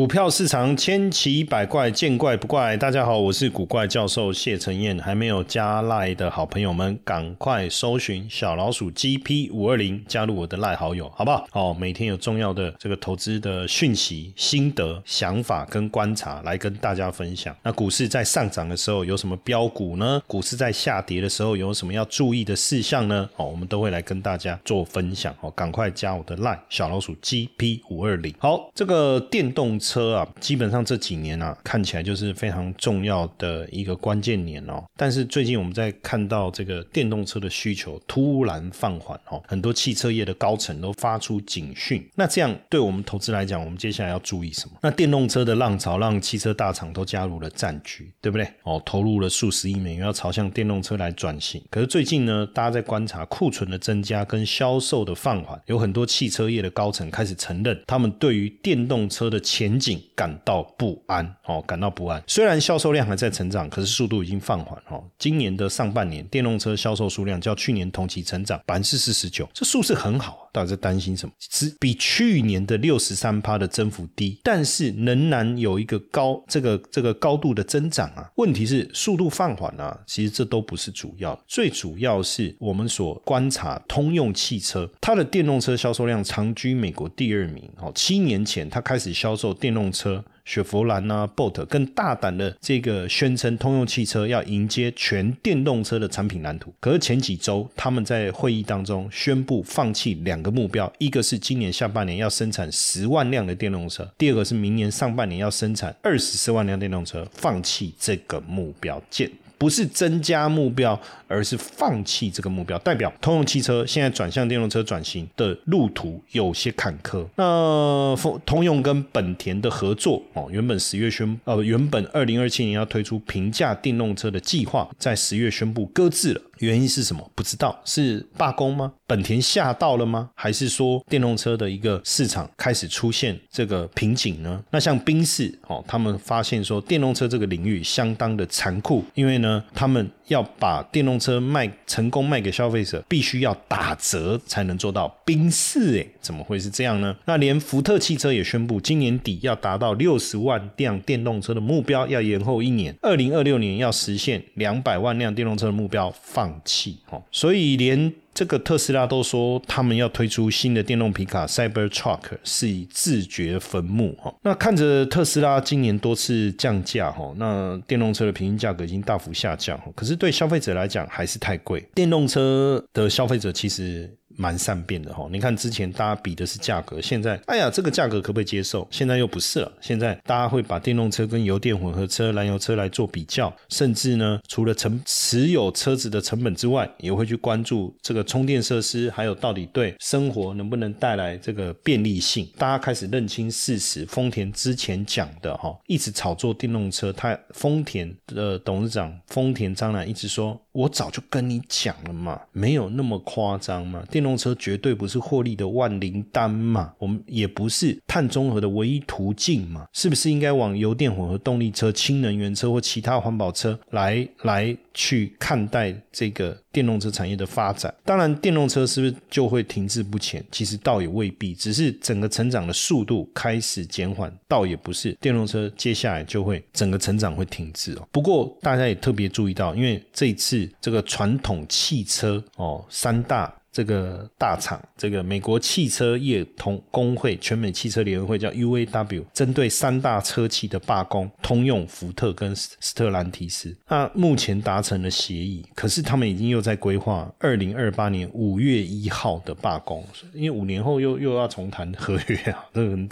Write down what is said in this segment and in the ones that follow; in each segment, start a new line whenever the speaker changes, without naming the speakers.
股票市场千奇百怪，见怪不怪。大家好，我是古怪教授谢承彦。还没有加赖的好朋友们，赶快搜寻小老鼠 GP 五二零，加入我的赖好友，好不好？哦，每天有重要的这个投资的讯息、心得、想法跟观察来跟大家分享。那股市在上涨的时候有什么标股呢？股市在下跌的时候有什么要注意的事项呢？哦，我们都会来跟大家做分享。哦，赶快加我的赖小老鼠 GP 五二零。好，这个电动。车啊，基本上这几年啊，看起来就是非常重要的一个关键年哦。但是最近我们在看到这个电动车的需求突然放缓哦，很多汽车业的高层都发出警讯。那这样对我们投资来讲，我们接下来要注意什么？那电动车的浪潮让汽车大厂都加入了战局，对不对？哦，投入了数十亿美元要朝向电动车来转型。可是最近呢，大家在观察库存的增加跟销售的放缓，有很多汽车业的高层开始承认，他们对于电动车的前前景感到不安哦，感到不安。虽然销售量还在成长，可是速度已经放缓哦。今年的上半年，电动车销售数量较去年同期成长百分之四十九，这数字很好。大家在担心什么？只比去年的六十三趴的增幅低，但是仍然有一个高这个这个高度的增长啊。问题是速度放缓啊，其实这都不是主要，最主要是我们所观察通用汽车，它的电动车销售量长居美国第二名哦。七年前，它开始销售。电动车，雪佛兰啊，Bolt 更大胆的这个宣称，通用汽车要迎接全电动车的产品蓝图。可是前几周，他们在会议当中宣布放弃两个目标，一个是今年下半年要生产十万辆的电动车，第二个是明年上半年要生产二十四万辆电动车，放弃这个目标，键。不是增加目标，而是放弃这个目标，代表通用汽车现在转向电动车转型的路途有些坎坷。那通用跟本田的合作哦，原本十月宣呃，原本二零二七年要推出平价电动车的计划，在十月宣布搁置了。原因是什么？不知道是罢工吗？本田吓到了吗？还是说电动车的一个市场开始出现这个瓶颈呢？那像宾士哦，他们发现说电动车这个领域相当的残酷，因为呢，他们要把电动车卖成功卖给消费者，必须要打折才能做到。宾士诶，怎么会是这样呢？那连福特汽车也宣布，今年底要达到六十万辆电动车的目标要延后一年，二零二六年要实现两百万辆电动车的目标放。放弃哦，所以连这个特斯拉都说他们要推出新的电动皮卡 Cybertruck 是以自掘坟墓哈。那看着特斯拉今年多次降价哈，那电动车的平均价格已经大幅下降，可是对消费者来讲还是太贵。电动车的消费者其实。蛮善变的哈，你看之前大家比的是价格，现在哎呀这个价格可不可以接受？现在又不是了，现在大家会把电动车跟油电混合车、燃油车来做比较，甚至呢除了成持有车子的成本之外，也会去关注这个充电设施，还有到底对生活能不能带来这个便利性。大家开始认清事实，丰田之前讲的哈，一直炒作电动车，他丰田的董事长丰田章男一直说。我早就跟你讲了嘛，没有那么夸张嘛。电动动车绝对不是获利的万灵丹嘛，我们也不是碳中和的唯一途径嘛，是不是应该往油电混合动力车、氢能源车或其他环保车来来去看待这个电动车产业的发展？当然，电动车是不是就会停滞不前？其实倒也未必，只是整个成长的速度开始减缓，倒也不是电动车接下来就会整个成长会停滞哦。不过大家也特别注意到，因为这一次。这个传统汽车哦，三大。这个大厂，这个美国汽车业同工会全美汽车联合会叫 UAW，针对三大车企的罢工，通用、福特跟斯特兰提斯，那目前达成了协议，可是他们已经又在规划二零二八年五月一号的罢工，因为五年后又又要重谈合约啊，这个很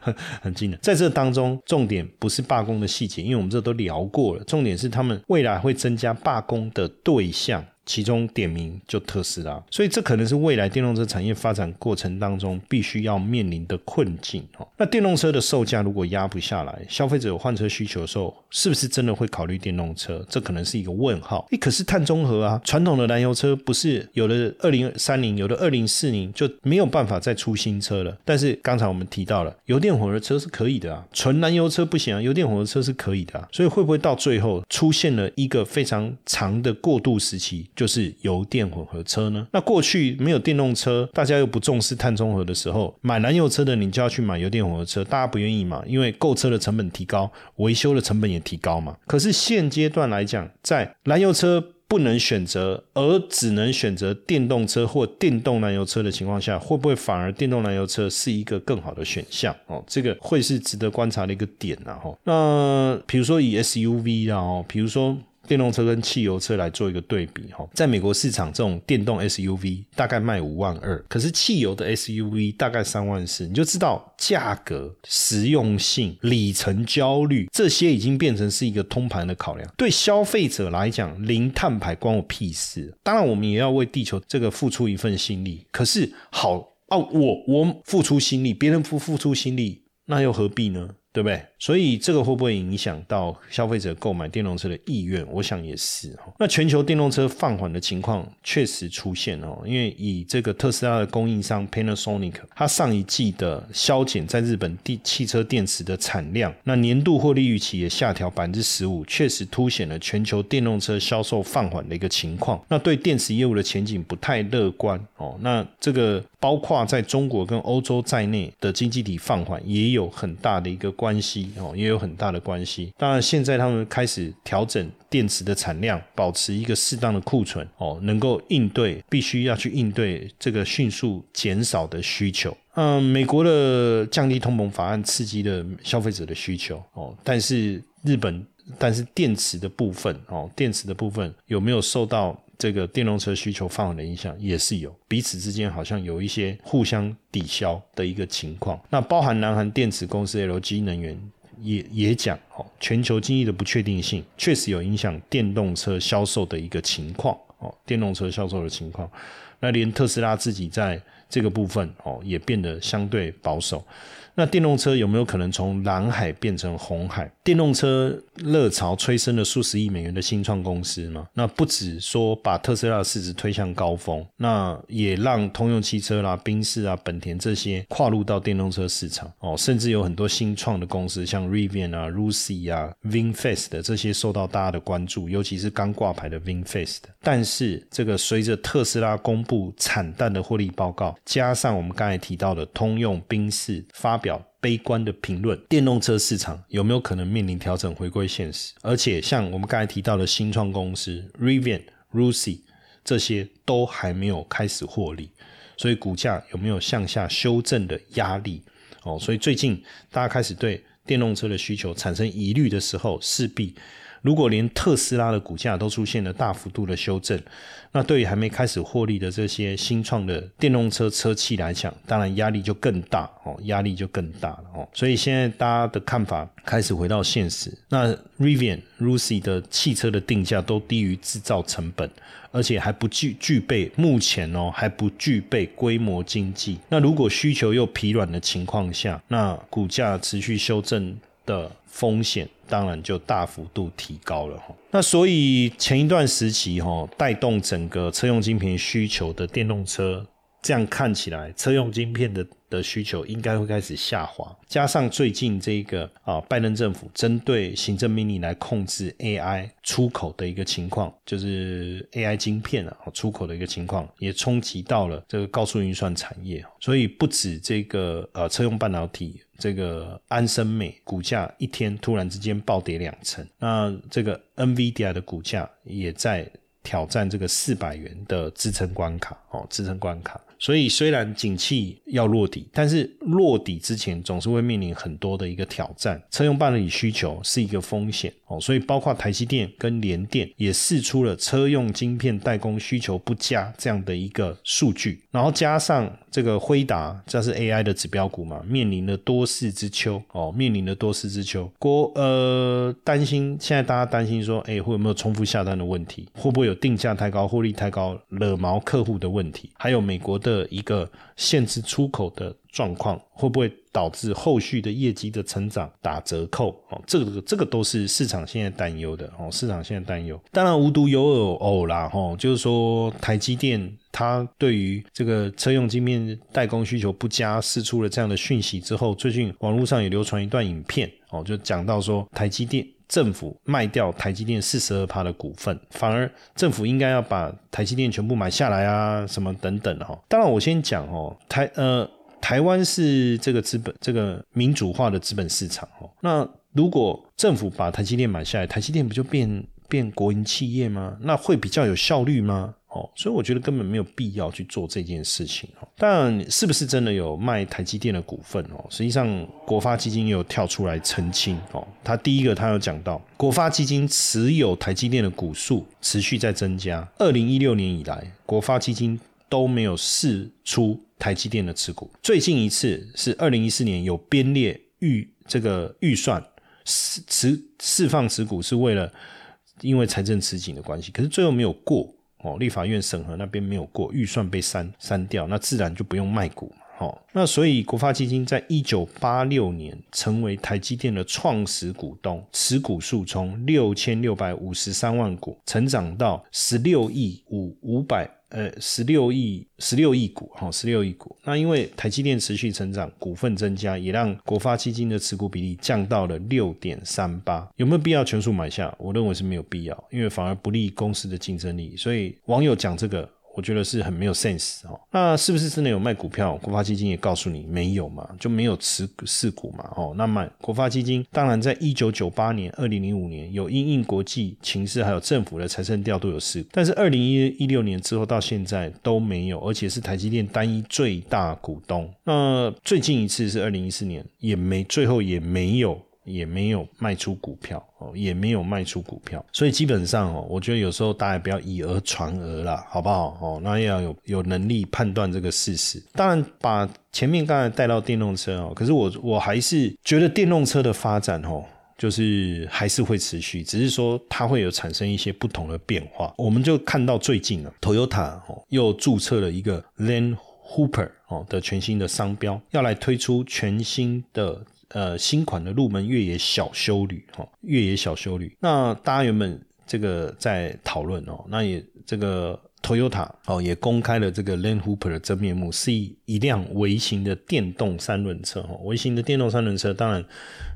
很很近的。在这当中，重点不是罢工的细节，因为我们这都聊过了，重点是他们未来会增加罢工的对象。其中点名就特斯拉，所以这可能是未来电动车产业发展过程当中必须要面临的困境哦。那电动车的售价如果压不下来，消费者有换车需求的时候，是不是真的会考虑电动车？这可能是一个问号。诶，可是碳中和啊，传统的燃油车不是有的二零三零，有的二零四零就没有办法再出新车了。但是刚才我们提到了油电混合车是可以的啊，纯燃油车不行啊，油电混合车是可以的啊。所以会不会到最后出现了一个非常长的过渡时期？就是油电混合车呢？那过去没有电动车，大家又不重视碳中和的时候，买燃油车的你就要去买油电混合车，大家不愿意嘛？因为购车的成本提高，维修的成本也提高嘛。可是现阶段来讲，在燃油车不能选择，而只能选择电动车或电动燃油车的情况下，会不会反而电动燃油车是一个更好的选项？哦，这个会是值得观察的一个点啊！哈，那比如说以 SUV 啊，哦，比如说。电动车跟汽油车来做一个对比哈，在美国市场，这种电动 SUV 大概卖五万二，可是汽油的 SUV 大概三万四，你就知道价格、实用性、里程焦虑这些已经变成是一个通盘的考量。对消费者来讲，零碳排关我屁事。当然，我们也要为地球这个付出一份心力。可是好哦，我我付出心力，别人不付出心力，那又何必呢？对不对？所以这个会不会影响到消费者购买电动车的意愿？我想也是哈。那全球电动车放缓的情况确实出现哦，因为以这个特斯拉的供应商 Panasonic，它上一季的削减在日本电汽车电池的产量，那年度获利预期也下调百分之十五，确实凸显了全球电动车销售放缓的一个情况。那对电池业务的前景不太乐观哦。那这个包括在中国跟欧洲在内的经济体放缓，也有很大的一个。关系哦，也有很大的关系。当然，现在他们开始调整电池的产量，保持一个适当的库存哦，能够应对必须要去应对这个迅速减少的需求。嗯，美国的降低通膨法案刺激了消费者的需求哦，但是日本，但是电池的部分哦，电池的部分有没有受到？这个电动车需求放缓的影响也是有，彼此之间好像有一些互相抵消的一个情况。那包含南韩电池公司 LG 能源也也讲，哦，全球经济的不确定性确实有影响电动车销售的一个情况，哦，电动车销售的情况。那连特斯拉自己在这个部分，哦，也变得相对保守。那电动车有没有可能从蓝海变成红海？电动车热潮催生了数十亿美元的新创公司嘛？那不止说把特斯拉的市值推向高峰，那也让通用汽车啦、宾士啊、本田这些跨入到电动车市场哦，甚至有很多新创的公司，像 Rivian 啊、Lucy 啊、VinFast 的这些受到大家的关注，尤其是刚挂牌的 VinFast。但是这个随着特斯拉公惨淡的获利报告，加上我们刚才提到的通用、宾士发表。悲观的评论，电动车市场有没有可能面临调整，回归现实？而且像我们刚才提到的新创公司 Rivian、Lucy 这些都还没有开始获利，所以股价有没有向下修正的压力？哦，所以最近大家开始对电动车的需求产生疑虑的时候，势必。如果连特斯拉的股价都出现了大幅度的修正，那对于还没开始获利的这些新创的电动车车企来讲，当然压力就更大哦，压力就更大了哦。所以现在大家的看法开始回到现实。那 Rivian、Lucy 的汽车的定价都低于制造成本，而且还不具具备目前哦还不具备规模经济。那如果需求又疲软的情况下，那股价持续修正的风险。当然就大幅度提高了，那所以前一段时期哈，带动整个车用晶片需求的电动车，这样看起来车用晶片的。的需求应该会开始下滑，加上最近这个啊，拜登政府针对行政命令来控制 AI 出口的一个情况，就是 AI 晶片啊出口的一个情况，也冲击到了这个高速运算产业。所以不止这个呃车用半导体，这个安森美股价一天突然之间暴跌两成，那这个 NVIDIA 的股价也在挑战这个四百元的支撑关卡哦，支撑关卡。所以虽然景气要落底，但是落底之前总是会面临很多的一个挑战。车用半导体需求是一个风险哦，所以包括台积电跟联电也试出了车用晶片代工需求不佳这样的一个数据。然后加上这个辉达，这是 AI 的指标股嘛，面临了多事之秋哦，面临了多事之秋。国呃担心，现在大家担心说，哎，会有没有重复下单的问题？会不会有定价太高、获利太高、惹毛客户的问题？还有美国的。的一个限制出口的状况，会不会导致后续的业绩的成长打折扣？哦，这个这个都是市场现在担忧的哦。市场现在担忧，当然无独有偶啦，吼，就是说台积电它对于这个车用晶片代工需求不佳，释出了这样的讯息之后，最近网络上也流传一段影片哦，就讲到说台积电。政府卖掉台积电四十二趴的股份，反而政府应该要把台积电全部买下来啊，什么等等哈。当然，我先讲哦，台呃台湾是这个资本这个民主化的资本市场哦。那如果政府把台积电买下来，台积电不就变变国营企业吗？那会比较有效率吗？哦，所以我觉得根本没有必要去做这件事情哦。但是不是真的有卖台积电的股份哦？实际上，国发基金有跳出来澄清哦。他第一个，他有讲到，国发基金持有台积电的股数持续在增加。二零一六年以来，国发基金都没有释出台积电的持股。最近一次是二零一四年有编列预这个预算释持释放持股，是为了因为财政吃紧的关系，可是最后没有过。哦，立法院审核那边没有过，预算被删删掉，那自然就不用卖股。哦，那所以国发基金在一九八六年成为台积电的创始股东，持股数从六千六百五十三万股成长到十六亿五五百。呃，十六亿十六亿股，哈，十六亿股。那因为台积电持续成长，股份增加，也让国发基金的持股比例降到了六点三八。有没有必要全数买下？我认为是没有必要，因为反而不利公司的竞争力。所以网友讲这个。我觉得是很没有 sense 哦。那是不是真的有卖股票？国发基金也告诉你没有嘛，就没有持持股嘛。哦，那么国发基金当然在一九九八年、二零零五年有因应国际情势还有政府的财政调度有事，但是二零一一六年之后到现在都没有，而且是台积电单一最大股东。那最近一次是二零一四年，也没最后也没有。也没有卖出股票哦，也没有卖出股票，所以基本上哦，我觉得有时候大家不要以讹传讹啦，好不好哦？那要有有能力判断这个事实。当然，把前面刚才带到电动车哦，可是我我还是觉得电动车的发展哦，就是还是会持续，只是说它会有产生一些不同的变化。我们就看到最近啊，Toyota 哦又注册了一个 Land Hooper 哦的全新的商标，要来推出全新的。呃，新款的入门越野小修旅，哈，越野小修旅。那大家原本这个在讨论哦，那也这个。Toyota 哦，也公开了这个 Land Hooper 的真面目，是一一辆微型的电动三轮车。哈，微型的电动三轮车当然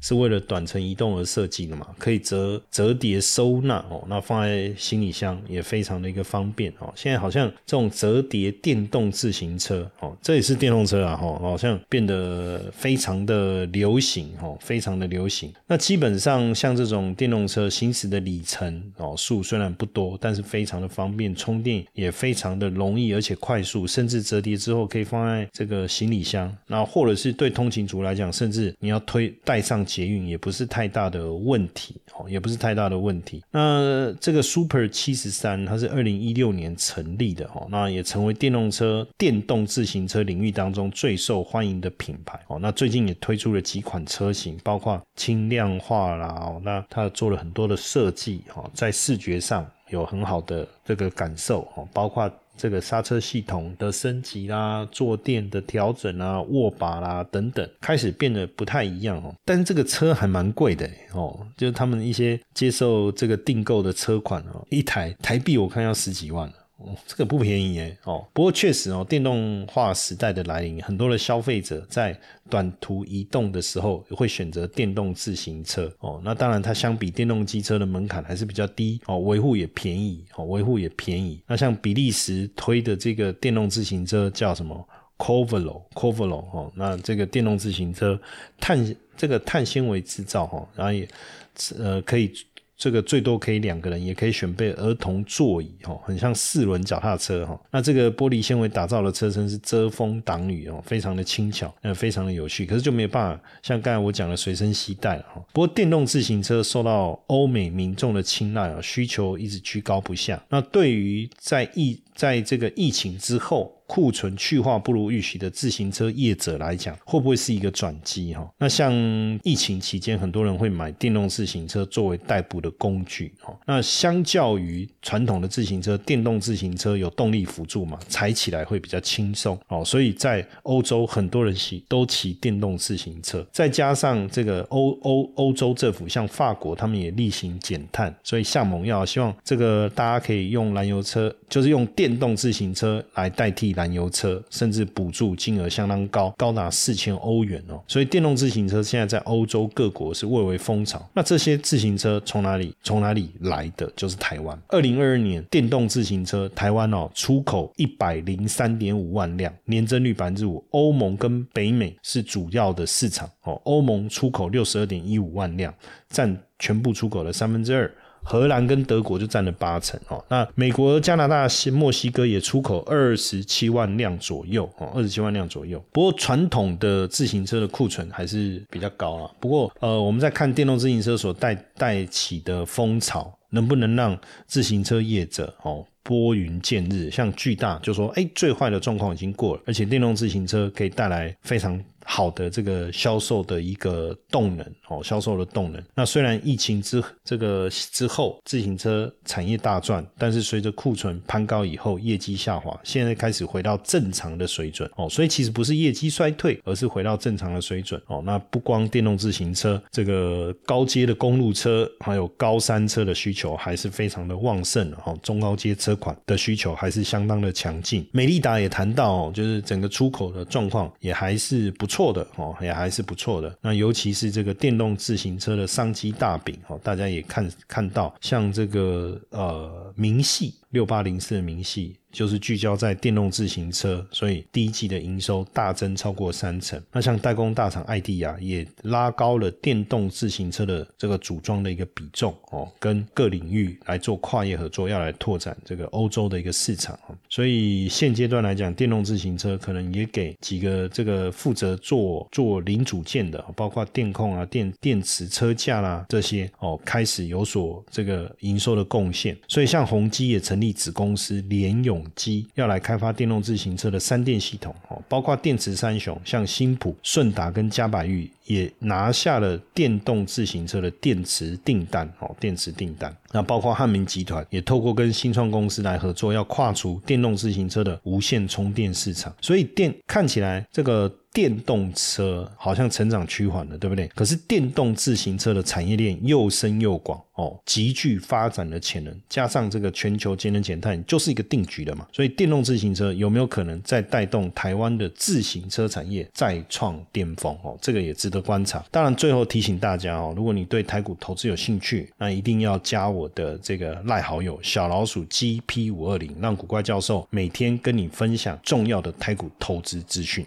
是为了短程移动而设计的嘛，可以折折叠收纳哦，那放在行李箱也非常的一个方便哦。现在好像这种折叠电动自行车哦，这也是电动车啊，哈，好像变得非常的流行哦，非常的流行。那基本上像这种电动车行驶的里程哦数虽然不多，但是非常的方便充电。也非常的容易，而且快速，甚至折叠之后可以放在这个行李箱，那或者是对通勤族来讲，甚至你要推带上捷运也不是太大的问题，哦，也不是太大的问题。那这个 Super 七十三，它是二零一六年成立的，哦，那也成为电动车、电动自行车领域当中最受欢迎的品牌，哦，那最近也推出了几款车型，包括轻量化啦，哦，那它做了很多的设计，哦，在视觉上。有很好的这个感受哦，包括这个刹车系统的升级啦、坐垫的调整啊、握把啦等等，开始变得不太一样哦。但是这个车还蛮贵的哦，就是他们一些接受这个订购的车款哦，一台台币我看要十几万。哦，这个不便宜耶。哦，不过确实哦，电动化时代的来临，很多的消费者在短途移动的时候会选择电动自行车。哦，那当然它相比电动机车的门槛还是比较低。哦，维护也便宜。哦，维护也便宜。那像比利时推的这个电动自行车叫什么 c o v a l o c o v a l o 哦，那这个电动自行车碳这个碳纤维制造哈，然后也呃可以。这个最多可以两个人，也可以选备儿童座椅，哈，很像四轮脚踏车，哈。那这个玻璃纤维打造的车身是遮风挡雨哦，非常的轻巧，嗯，非常的有趣。可是就没有办法像刚才我讲的随身携带了，哈。不过电动自行车受到欧美民众的青睐啊，需求一直居高不下。那对于在疫在这个疫情之后。库存去化不如预期的自行车业者来讲，会不会是一个转机哈？那像疫情期间，很多人会买电动自行车作为代步的工具哈。那相较于传统的自行车，电动自行车有动力辅助嘛，踩起来会比较轻松哦。所以在欧洲，很多人骑都骑电动自行车。再加上这个欧欧欧洲政府，像法国，他们也例行减碳，所以向盟要希望这个大家可以用燃油车，就是用电电动自行车来代替燃。燃油车，甚至补助金额相当高，高达四千欧元哦。所以电动自行车现在在欧洲各国是蔚为风潮。那这些自行车从哪里从哪里来的？就是台湾。二零二二年电动自行车台湾哦出口一百零三点五万辆，年增率百分之五。欧盟跟北美是主要的市场哦。欧盟出口六十二点一五万辆，占全部出口的三分之二。荷兰跟德国就占了八成哦，那美国、加拿大、墨西哥也出口二十七万辆左右哦，二十七万辆左右。不过传统的自行车的库存还是比较高啊。不过呃，我们在看电动自行车所带带起的风潮，能不能让自行车业者哦拨云见日？像巨大就说，哎，最坏的状况已经过了，而且电动自行车可以带来非常。好的，这个销售的一个动能哦，销售的动能。那虽然疫情之这个之后，自行车产业大赚，但是随着库存攀高以后，业绩下滑，现在开始回到正常的水准哦。所以其实不是业绩衰退，而是回到正常的水准哦。那不光电动自行车，这个高阶的公路车，还有高山车的需求还是非常的旺盛哦。中高阶车款的需求还是相当的强劲。美利达也谈到，就是整个出口的状况也还是不错。错的哦，也还是不错的。那尤其是这个电动自行车的商机大饼哦，大家也看看到，像这个呃明细六八零四的明细。就是聚焦在电动自行车，所以第一季的营收大增超过三成。那像代工大厂艾迪亚也拉高了电动自行车的这个组装的一个比重哦，跟各领域来做跨业合作，要来拓展这个欧洲的一个市场所以现阶段来讲，电动自行车可能也给几个这个负责做做零组件的，包括电控啊、电电池车架啦这些哦，开始有所这个营收的贡献。所以像宏基也成立子公司联咏。机要来开发电动自行车的三电系统哦，包括电池三雄，像新普、顺达跟嘉百玉也拿下了电动自行车的电池订单哦，电池订单。那包括汉明集团也透过跟新创公司来合作，要跨出电动自行车的无线充电市场。所以电看起来这个。电动车好像成长趋缓了，对不对？可是电动自行车的产业链又深又广哦，极具发展的潜能。加上这个全球节能减碳就是一个定局了嘛。所以电动自行车有没有可能再带动台湾的自行车产业再创巅峰哦？这个也值得观察。当然，最后提醒大家哦，如果你对台股投资有兴趣，那一定要加我的这个赖好友小老鼠 GP 五二零，让古怪教授每天跟你分享重要的台股投资资讯。